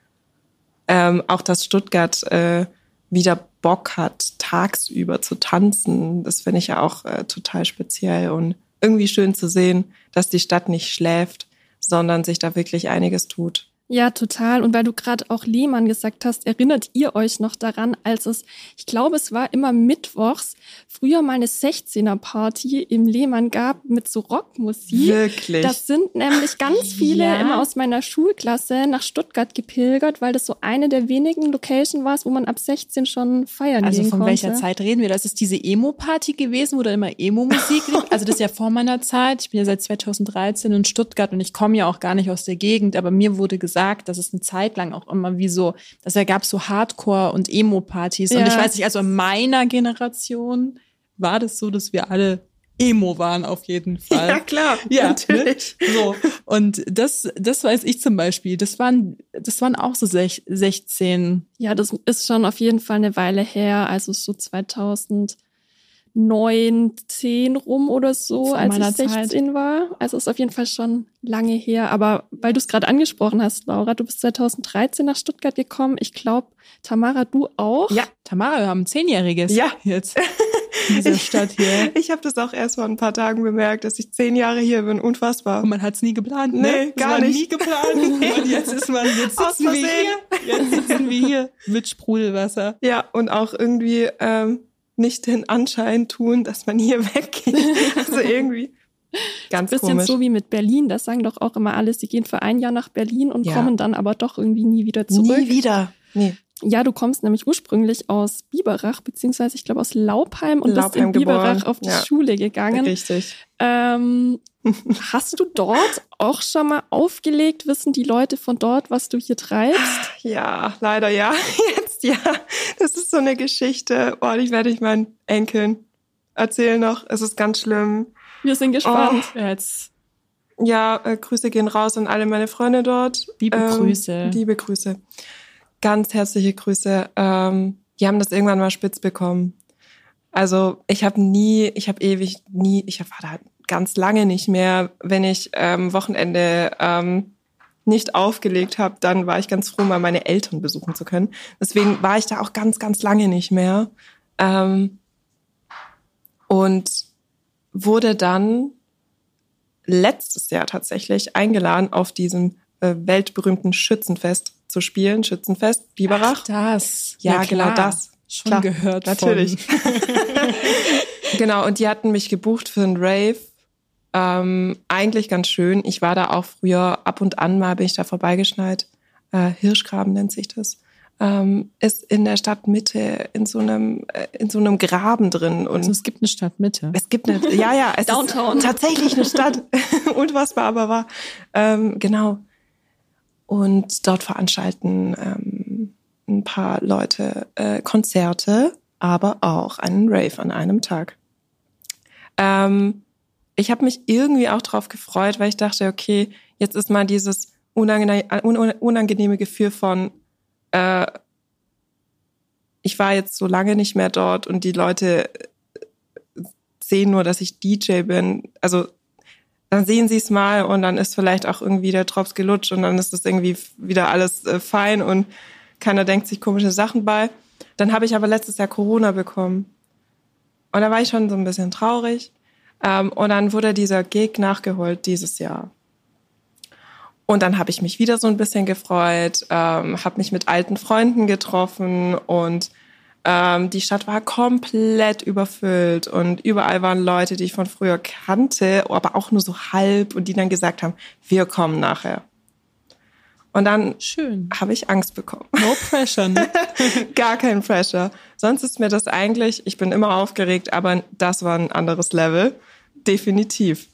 S4: Ähm, auch dass Stuttgart äh, wieder Bock hat, tagsüber zu tanzen, das finde ich ja auch äh, total speziell und irgendwie schön zu sehen, dass die Stadt nicht schläft, sondern sich da wirklich einiges tut.
S2: Ja, total. Und weil du gerade auch Lehmann gesagt hast, erinnert ihr euch noch daran, als es, ich glaube, es war immer mittwochs, früher mal eine 16er-Party im Lehmann gab mit so Rockmusik.
S4: Wirklich?
S2: Das sind nämlich ganz viele
S3: Ja.
S2: immer aus meiner Schulklasse nach Stuttgart gepilgert, weil das so eine der wenigen Locations war, wo man ab 16 schon feiern
S3: Also
S2: gehen
S3: von
S2: konnte.
S3: welcher Zeit reden wir? Das ist diese Emo-Party gewesen, wo da immer Emo-Musik lief. Also das ist ja vor meiner Zeit. Ich bin ja seit 2013 in Stuttgart und ich komme ja auch gar nicht aus der Gegend, aber mir wurde gesagt, dass es eine Zeit lang auch immer wie so, dass da gab so Hardcore- und Emo-Partys. Und
S2: Ja.
S3: ich weiß nicht, also in meiner Generation war das so, dass wir alle Emo waren auf jeden Fall.
S4: Ja, klar,
S3: Ja,
S4: natürlich.
S3: Ne? So. Und das, das weiß ich zum Beispiel. Das waren, das waren auch so sech, 16.
S2: Ja, das ist schon auf jeden Fall eine Weile her, also so 2009, 10 rum oder so, als ich
S3: meiner Zeit.
S2: 16 war. Also ist auf jeden Fall schon lange her. Aber weil du es gerade angesprochen hast, Laura, du bist 2013 nach Stuttgart gekommen. Ich glaube, Tamara, du auch.
S4: Ja.
S3: Tamara, wir haben ein Zehnjähriges
S4: Ja.
S3: jetzt in dieser Stadt hier.
S4: Ich habe das auch erst vor ein paar Tagen bemerkt, dass ich zehn Jahre hier bin. Unfassbar.
S3: Und man hat es nie geplant, ne?
S4: Nee,
S3: Das
S4: gar
S3: war
S4: nicht.
S3: nie geplant. Und jetzt ist man, jetzt sitzen wir hier. Jetzt sitzen wir hier mit Sprudelwasser.
S4: Ja, und auch irgendwie ähm, nicht den Anschein tun, dass man hier weggeht. Also irgendwie ganz
S2: Bisschen
S4: komisch.
S2: so wie mit Berlin. Das sagen doch auch immer alle, sie gehen für ein Jahr nach Berlin und
S4: Ja.
S2: kommen dann aber doch irgendwie nie wieder zurück.
S4: Nie wieder. Nee.
S2: Ja, du kommst nämlich ursprünglich aus Biberach, beziehungsweise ich glaube aus Laupheim und bist
S4: Laupheim
S2: in Biberach
S4: geboren.
S2: auf die
S4: Ja.
S2: Schule gegangen.
S4: Richtig.
S2: Ähm, hast du dort auch schon mal aufgelegt? Wissen die Leute von dort, was du hier treibst?
S4: Ja, leider ja. Jetzt ja. Das ist so eine Geschichte. Oh, die werde ich meinen Enkeln erzählen noch. Es ist ganz schlimm.
S2: Wir sind gespannt.
S3: Ja, Jetzt
S4: Ja, äh, Grüße gehen raus an alle meine Freunde dort.
S3: Liebe Grüße.
S4: Liebe Grüße. Ganz herzliche Grüße. Ähm, die haben das irgendwann mal spitz bekommen. Also ich habe nie, ich habe ewig nie, ich war da ganz lange nicht mehr. Wenn ich ähm, Wochenende ähm, nicht aufgelegt habe, dann war ich ganz froh, mal meine Eltern besuchen zu können. Deswegen war ich da auch ganz, ganz lange nicht mehr. Ähm, und wurde dann letztes Jahr tatsächlich eingeladen, auf diesem äh, weltberühmten Schützenfest zu spielen. Schützenfest, Biberach.
S3: das.
S4: Ja, genau das.
S3: Schon
S4: Klar,
S3: gehört
S4: natürlich. Genau, und die hatten mich gebucht für einen Rave. Ähm, eigentlich ganz schön. Ich war da auch früher ab und an mal, bin ich da vorbeigeschneit. Äh, Hirschgraben nennt sich das. Ähm, ist in der Stadtmitte in so einem äh, in so einem Graben drin und
S3: Also es gibt eine Stadtmitte.
S4: es gibt eine, ja, ja, es
S2: Downtown.
S4: ist tatsächlich eine Stadt. Unfassbar, aber wahr. Ähm, genau. Und dort veranstalten ähm, ein paar Leute äh, Konzerte, aber auch einen Rave an einem Tag. Ähm, ich habe mich irgendwie auch drauf gefreut, weil ich dachte, okay, jetzt ist mal dieses unangenehme, unangenehme Gefühl von, äh, ich war jetzt so lange nicht mehr dort und die Leute sehen nur, dass ich DJ bin. Also dann sehen sie es mal und dann ist vielleicht auch irgendwie der Drops gelutscht und dann ist es irgendwie wieder alles äh, fein und keiner denkt sich komische Sachen bei. Dann habe ich aber letztes Jahr Corona bekommen. Und da war ich schon so ein bisschen traurig. Ähm, und dann wurde dieser Gig nachgeholt dieses Jahr. Und dann habe ich mich wieder so ein bisschen gefreut, ähm, habe mich mit alten Freunden getroffen und ähm, die Stadt war komplett überfüllt und überall waren Leute, die ich von früher kannte, aber auch nur so halb und die dann gesagt haben, wir kommen nachher. Und dann
S3: Schön.
S4: habe ich Angst bekommen.
S3: No pressure, ne?
S4: Gar kein Pressure. Sonst ist mir das eigentlich, ich bin immer aufgeregt, aber das war ein anderes Level. Definitiv.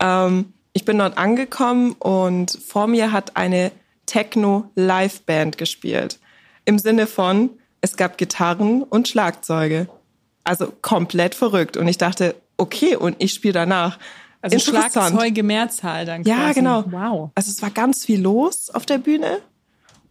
S4: Ähm, ich bin dort angekommen und vor mir hat eine Techno-Live-Band gespielt. Im Sinne von, es gab Gitarren und Schlagzeuge. Also komplett verrückt. Und ich dachte, okay, und ich spiele danach.
S3: Also. Schlagzeuge Mehrzahl dann
S4: Ja,
S3: quasi.
S4: genau.
S3: Wow.
S4: Also es war ganz viel los auf der Bühne.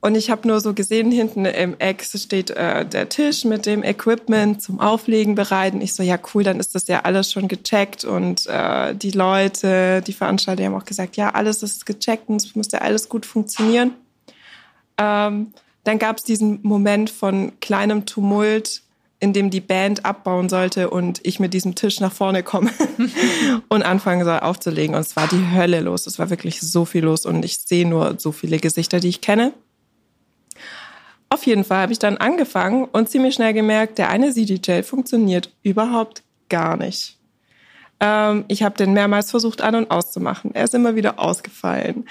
S4: Und ich habe nur so gesehen, hinten im Eck steht äh, der Tisch mit dem Equipment zum Auflegen bereit. Und ich so, ja cool, dann ist das ja alles schon gecheckt. Und äh, die Leute, die Veranstalter haben auch gesagt, ja, alles ist gecheckt und es müsste alles gut funktionieren. Ähm, dann gab es diesen Moment von kleinem Tumult, in dem die Band abbauen sollte und ich mit diesem Tisch nach vorne komme und anfangen soll aufzulegen. Und es war die Hölle los. Es war wirklich so viel los und ich sehe nur so viele Gesichter, die ich kenne. Auf jeden Fall habe ich dann angefangen und ziemlich schnell gemerkt, der eine CDJ funktioniert überhaupt gar nicht. Ähm, ich habe den mehrmals versucht an- und auszumachen. Er ist immer wieder ausgefallen.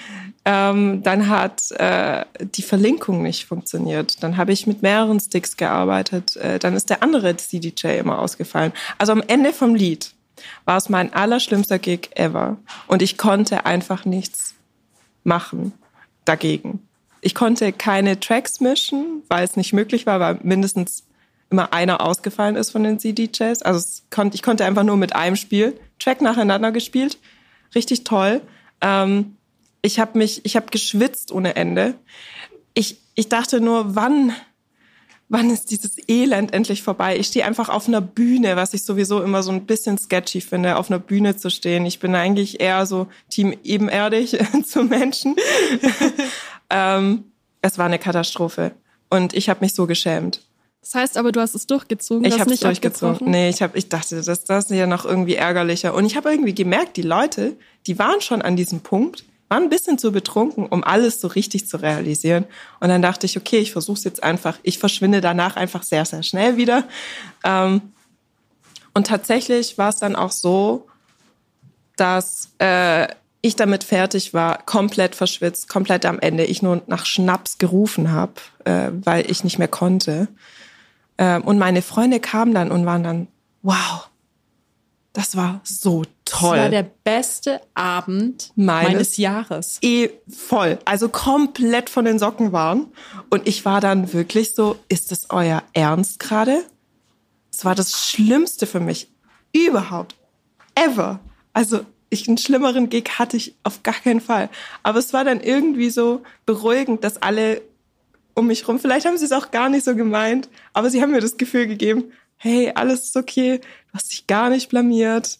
S4: Ähm, dann hat äh, die Verlinkung nicht funktioniert. Dann habe ich mit mehreren Sticks gearbeitet. Äh, dann ist der andere CDJ immer ausgefallen. Also am Ende vom Lied war es mein allerschlimmster Gig ever. Und ich konnte einfach nichts machen dagegen. Ich konnte keine Tracks mischen, weil es nicht möglich war, weil mindestens immer einer ausgefallen ist von den CDJs. Also konnt, ich konnte einfach nur mit einem Spiel Track nacheinander gespielt. Richtig toll. Ähm, ich habe mich, ich habe geschwitzt ohne Ende. Ich, ich dachte nur, wann, wann ist dieses Elend endlich vorbei? Ich stehe einfach auf einer Bühne, was ich sowieso immer so ein bisschen sketchy finde, auf einer Bühne zu stehen. Ich bin eigentlich eher so Team ebenerdig zu Menschen. ähm, es war eine Katastrophe und ich habe mich so geschämt.
S2: Das heißt aber, du hast es durchgezogen.
S4: Ich habe es durchgezogen. Nee, ich habe, ich dachte, das, das ist ja noch irgendwie ärgerlicher. Und ich habe irgendwie gemerkt, die Leute, die waren schon an diesem Punkt, waren ein bisschen zu betrunken, um alles so richtig zu realisieren. Und dann dachte ich, okay, ich versuche es jetzt einfach. Ich verschwinde danach einfach sehr, sehr schnell wieder. Ähm, und tatsächlich war es dann auch so, dass äh, ich damit fertig war, komplett verschwitzt, komplett am Ende. Ich nur nach Schnaps gerufen habe, äh, weil ich nicht mehr konnte. Ähm, und meine Freunde kamen dann und waren dann, wow, das war so toll. Das
S3: war der beste Abend meines, meines Jahres.
S4: Eh voll. Also komplett von den Socken waren. Und ich war dann wirklich so, ist das euer Ernst gerade? Es war das Schlimmste für mich überhaupt. Ever. Also ich, einen schlimmeren Gig hatte ich auf gar keinen Fall. Aber es war dann irgendwie so beruhigend, dass alle um mich rum. Vielleicht haben sie es auch gar nicht so gemeint, aber sie haben mir das Gefühl gegeben, hey, alles ist okay, du hast dich gar nicht blamiert.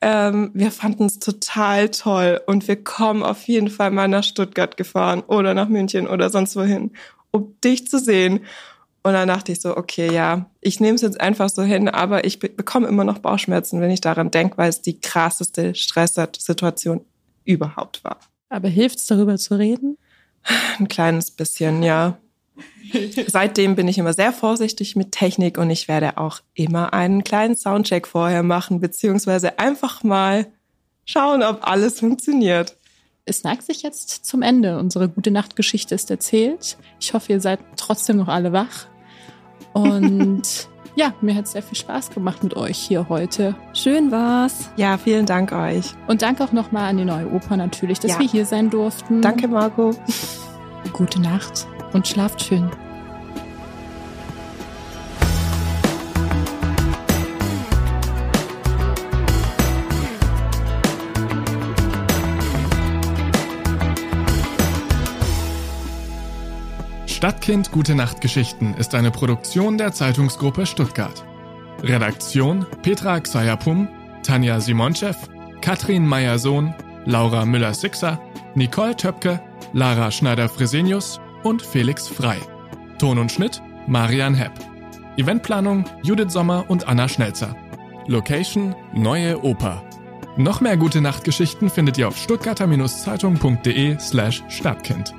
S4: Ähm, wir fanden es total toll und wir kommen auf jeden Fall mal nach Stuttgart gefahren oder nach München oder sonst wohin, um dich zu sehen. Und dann dachte ich so, okay, ja, ich nehme es jetzt einfach so hin, aber ich be bekomme immer noch Bauchschmerzen, wenn ich daran denke, weil es die krasseste Stresssituation überhaupt war.
S3: Aber hilft es darüber zu reden?
S4: Ein kleines bisschen, ja. Seitdem bin ich immer sehr vorsichtig mit Technik und ich werde auch immer einen kleinen Soundcheck vorher machen, beziehungsweise einfach mal schauen, ob alles funktioniert.
S3: Es neigt sich jetzt zum Ende. Unsere gute Nachtgeschichte ist erzählt. Ich hoffe, ihr seid trotzdem noch alle wach. Und ja, mir hat sehr viel Spaß gemacht mit euch hier heute.
S2: Schön war's.
S4: Ja, vielen Dank euch.
S3: Und danke auch nochmal an die neue Oper natürlich, dass ja. wir hier sein durften.
S4: Danke, Marco.
S3: Gute Nacht und schlaft schön.
S1: Stadtkind Gute Nacht Geschichten ist eine Produktion der Zeitungsgruppe Stuttgart. Redaktion Petra Xayapum, Tanja Simonchev, Katrin Meyer-Sohn, Laura Müller-Sixer, Nicole Töpke, Lara Schneider-Fresenius und Felix Frei. Ton und Schnitt Marian Hepp. Eventplanung Judith Sommer und Anna Schnelzer. Location Neue Oper. Noch mehr gute Nachtgeschichten findet ihr auf stuttgarter-zeitung.de slash Stadtkind.